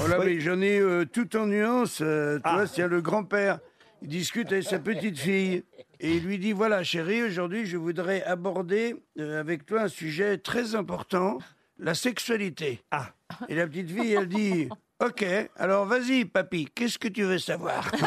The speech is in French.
Voilà, mais j'en ai euh, tout en nuance. euh, tu Ah. vois, c'est le grand-père. Il discute avec sa petite fille. Et il lui dit, voilà, chérie, aujourd'hui, je voudrais aborder euh, avec toi un sujet très important, la sexualité. Ah. Et la petite fille, elle dit, ok, alors vas-y, papy, qu'est-ce que tu veux savoir?